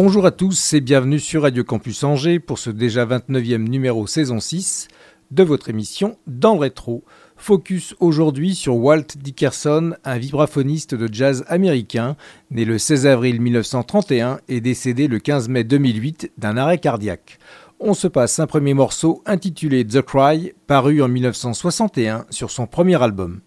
Bonjour à tous et bienvenue sur Radio Campus Angers pour ce déjà 29e numéro saison 6 de votre émission Dans le rétro. Focus aujourd'hui sur Walt Dickerson, un vibraphoniste de jazz américain, né le 16 avril 1931 et décédé le 15 mai 2008 d'un arrêt cardiaque. On se passe un premier morceau intitulé The Cry, paru en 1961 sur son premier album.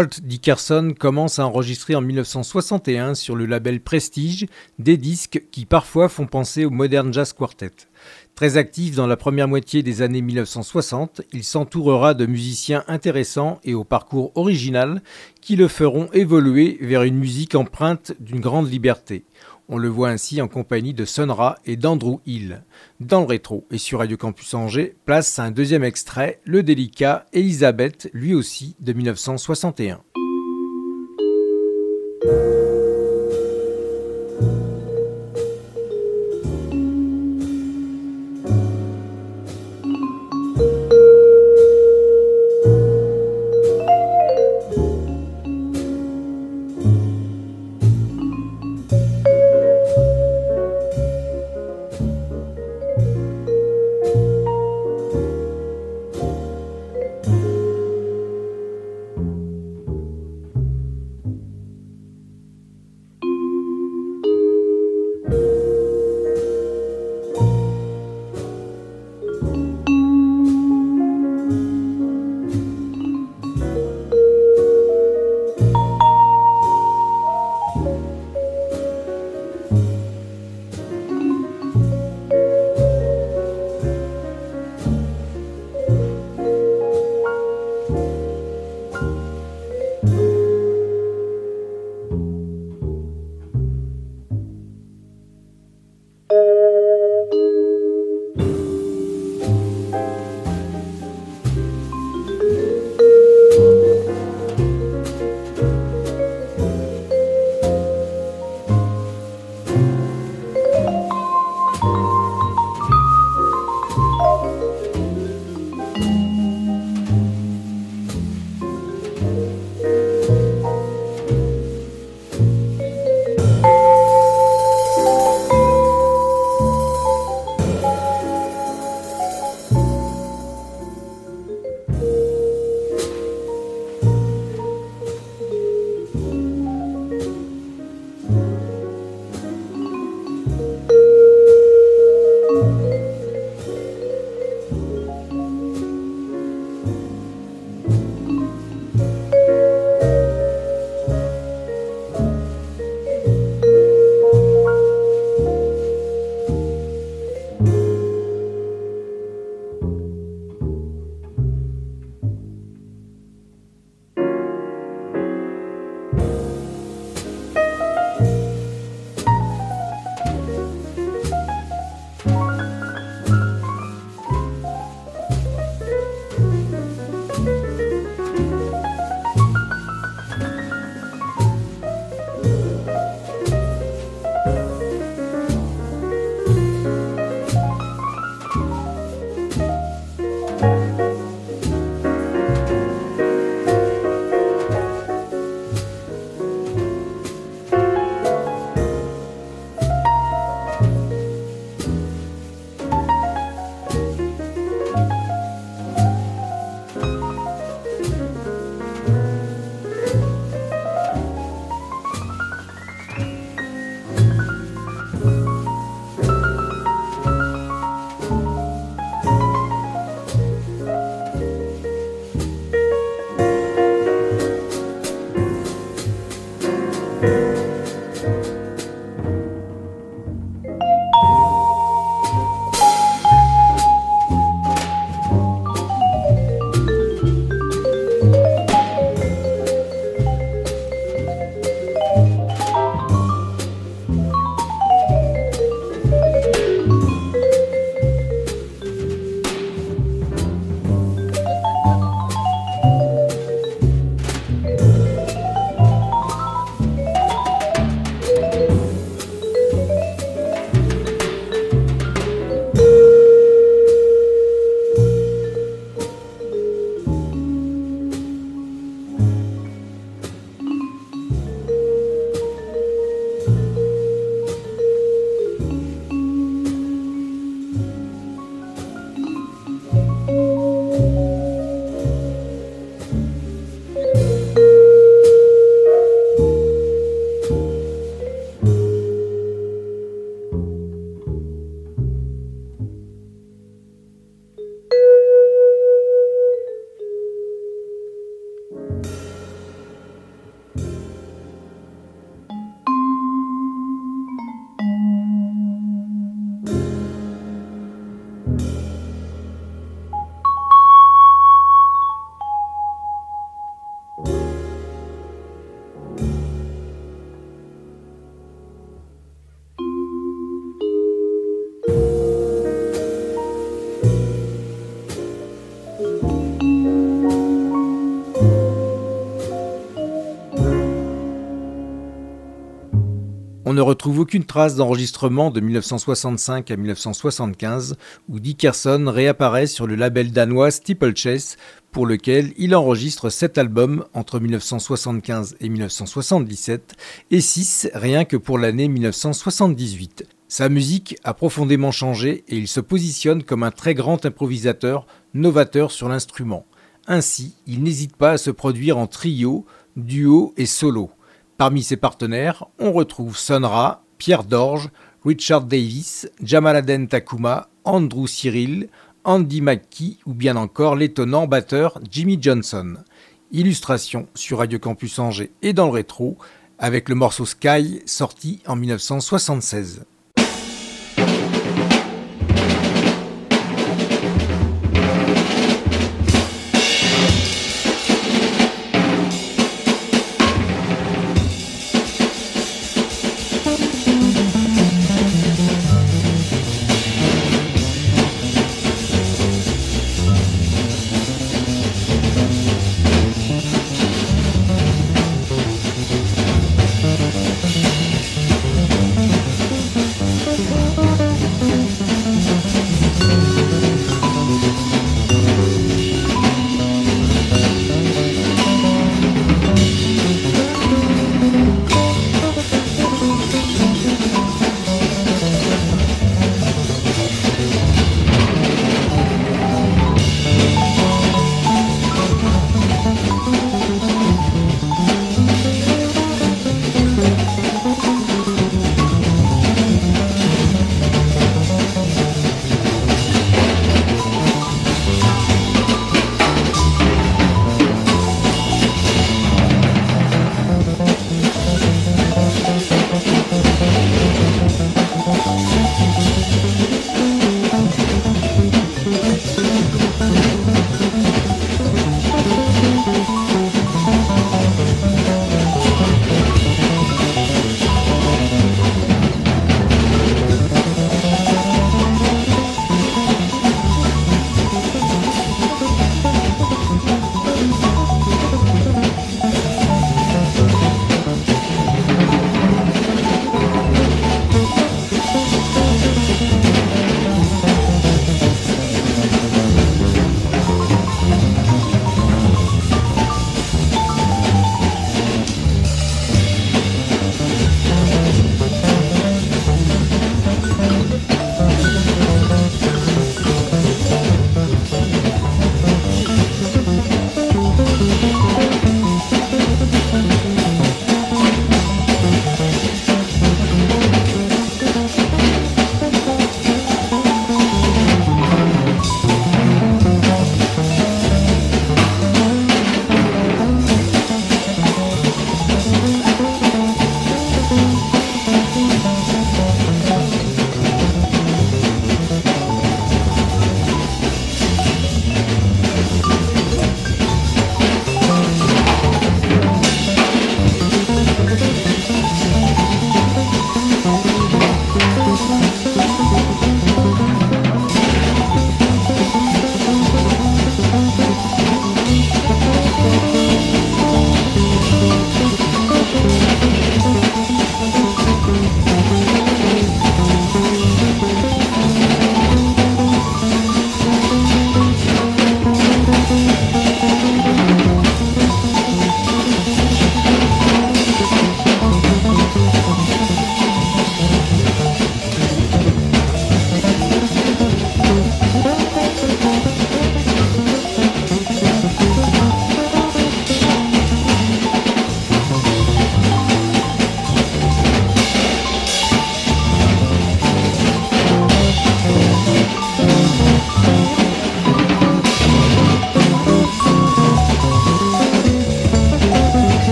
Walt Dickerson commence à enregistrer en 1961 sur le label Prestige des disques qui parfois font penser au Modern Jazz Quartet. Très actif dans la première moitié des années 1960, il s'entourera de musiciens intéressants et au parcours original qui le feront évoluer vers une musique empreinte d'une grande liberté. On le voit ainsi en compagnie de Sonra et d'Andrew Hill. Dans le rétro et sur Radio Campus Angers, place un deuxième extrait, le délicat Elisabeth, lui aussi de 1961. Ne retrouve aucune trace d'enregistrement de 1965 à 1975 où Dickerson réapparaît sur le label danois Steeplechase pour lequel il enregistre 7 albums entre 1975 et 1977 et 6 rien que pour l'année 1978. Sa musique a profondément changé et il se positionne comme un très grand improvisateur, novateur sur l'instrument. Ainsi, il n'hésite pas à se produire en trio, duo et solo. Parmi ses partenaires, on retrouve Sonra, Pierre Dorge, Richard Davis, Jamaladen Takuma, Andrew Cyril, Andy McKee ou bien encore l'étonnant batteur Jimmy Johnson. Illustration sur Radio Campus Angers et dans le rétro avec le morceau Sky sorti en 1976.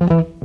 Mm-hmm.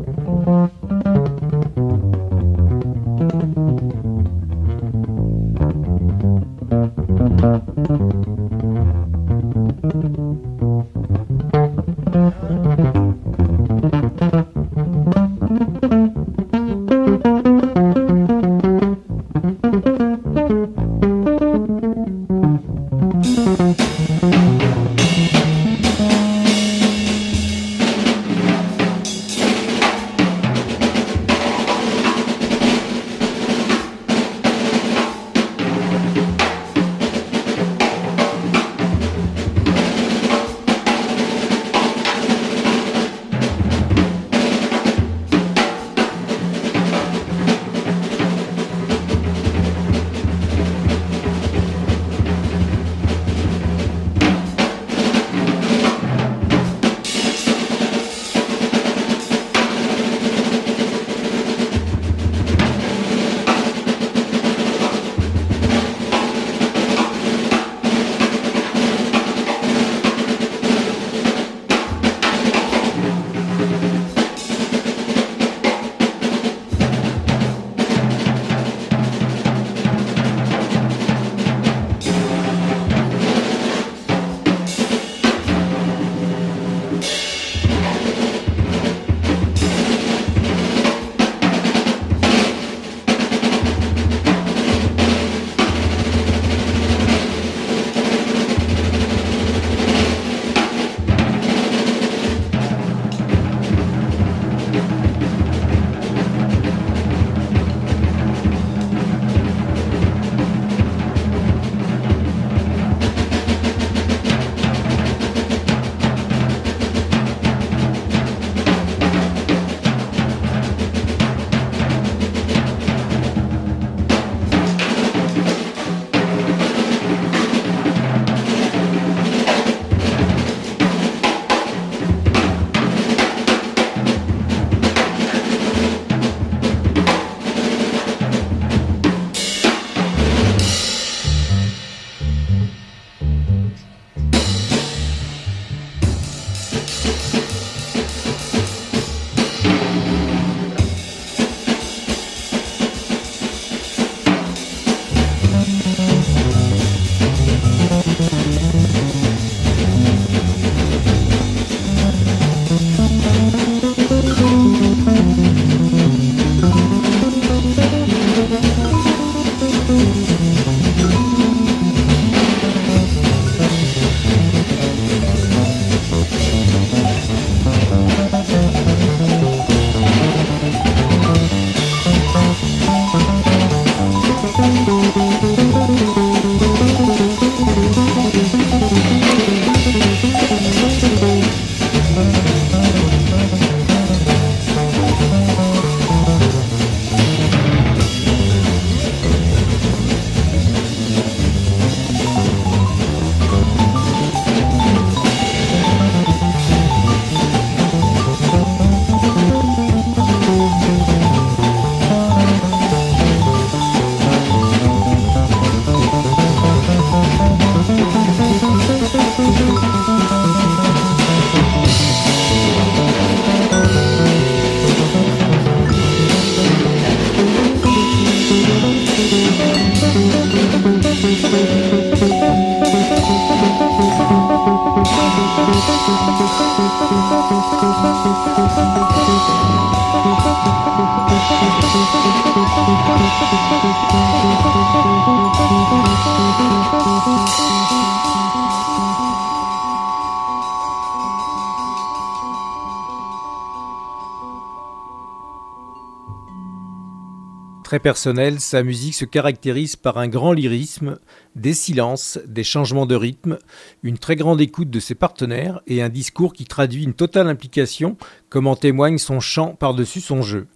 Très personnel, sa musique se caractérise par un grand lyrisme, des silences, des changements de rythme, une très grande écoute de ses partenaires et un discours qui traduit une totale implication, comme en témoigne son chant par-dessus son jeu.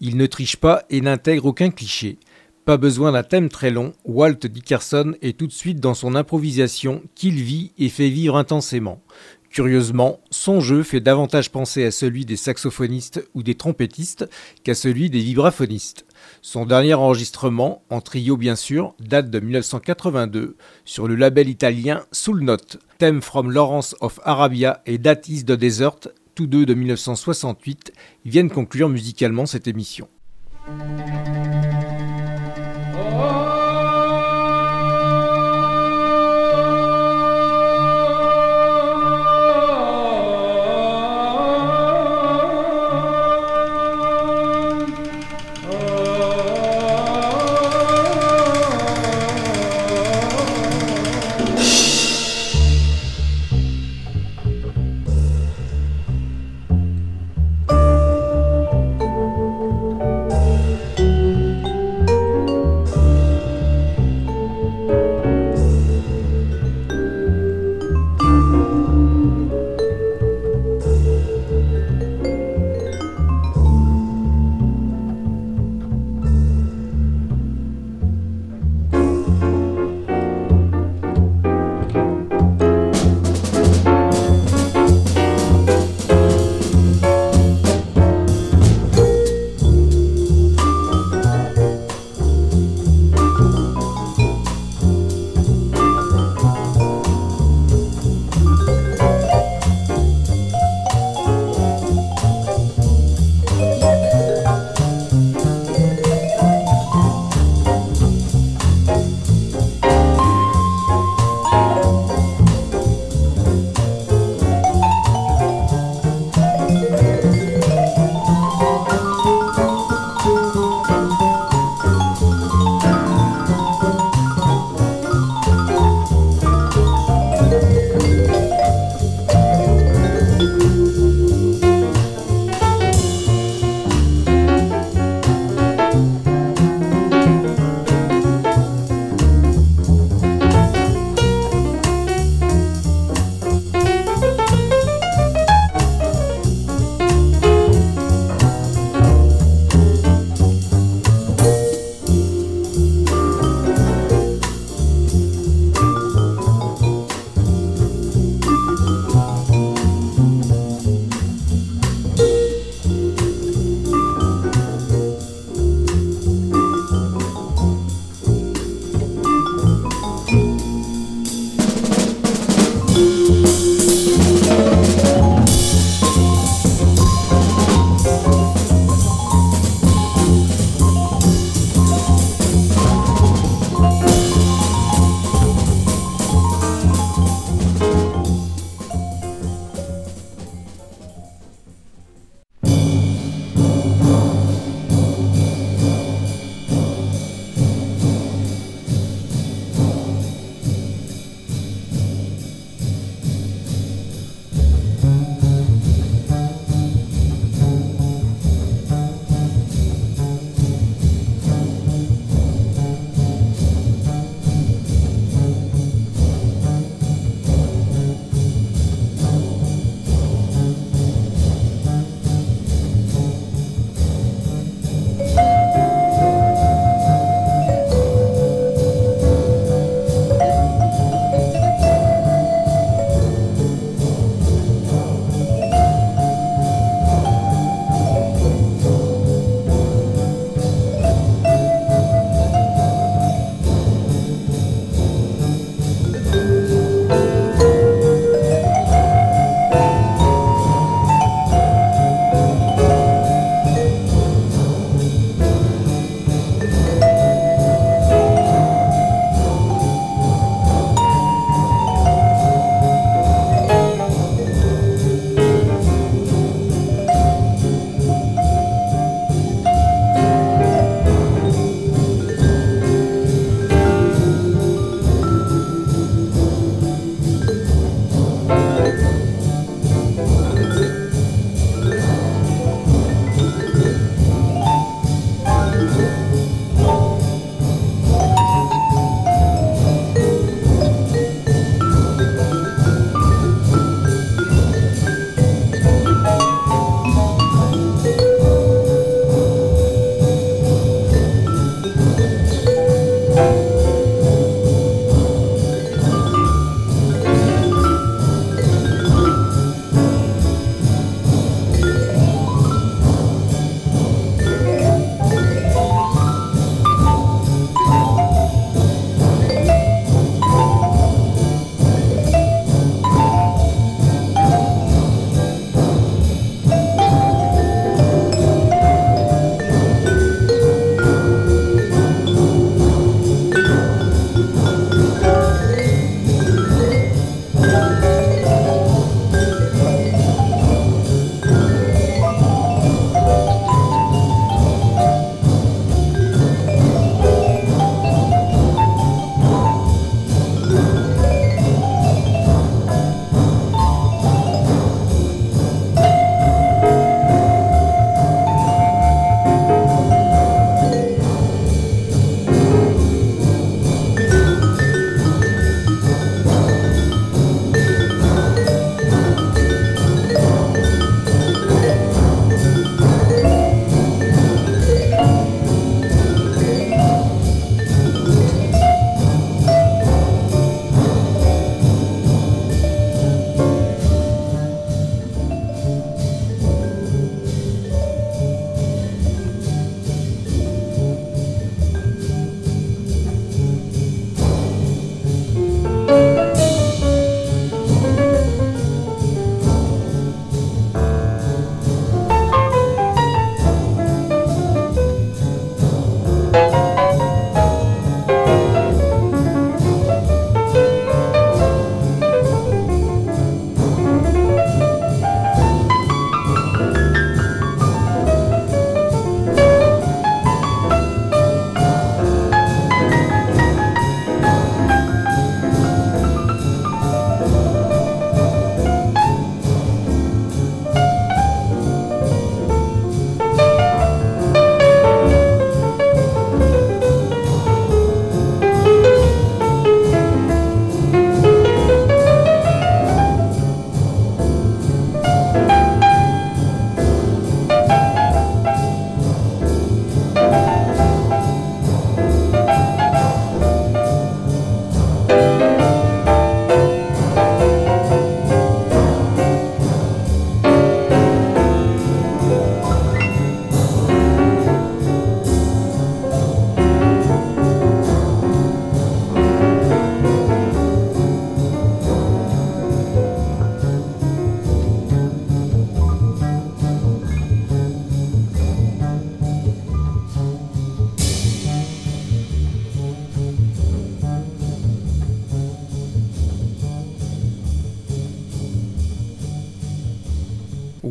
Il ne triche pas et n'intègre aucun cliché. Pas besoin d'un thème très long, Walt Dickerson est tout de suite dans son improvisation qu'il vit et fait vivre intensément. Curieusement, son jeu fait davantage penser à celui des saxophonistes ou des trompettistes qu'à celui des vibraphonistes. Son dernier enregistrement, en trio bien sûr, date de 1982 sur le label italien Soul Note. Theme from Lawrence of Arabia et That is the Desert, tous deux de 1968, viennent conclure musicalement cette émission.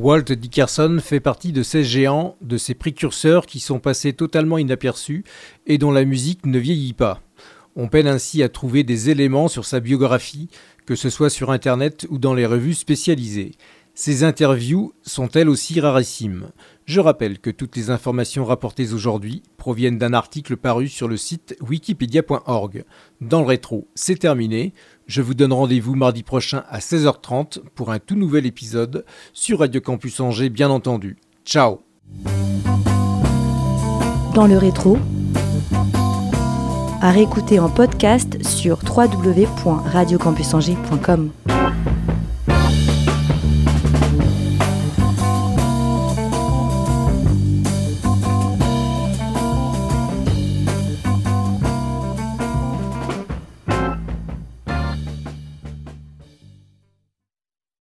Walt Dickerson fait partie de ces géants, de ces précurseurs qui sont passés totalement inaperçus et dont la musique ne vieillit pas. On peine ainsi à trouver des éléments sur sa biographie, que ce soit sur Internet ou dans les revues spécialisées. Ces interviews sont elles aussi rarissimes. Je rappelle que toutes les informations rapportées aujourd'hui proviennent d'un article paru sur le site wikipedia.org. Dans le rétro, c'est terminé. Je vous donne rendez-vous mardi prochain à 16h30 pour un tout nouvel épisode sur Radio Campus Angers, bien entendu. Ciao Dans le rétro, à réécouter en podcast sur www.radiocampusangers.com.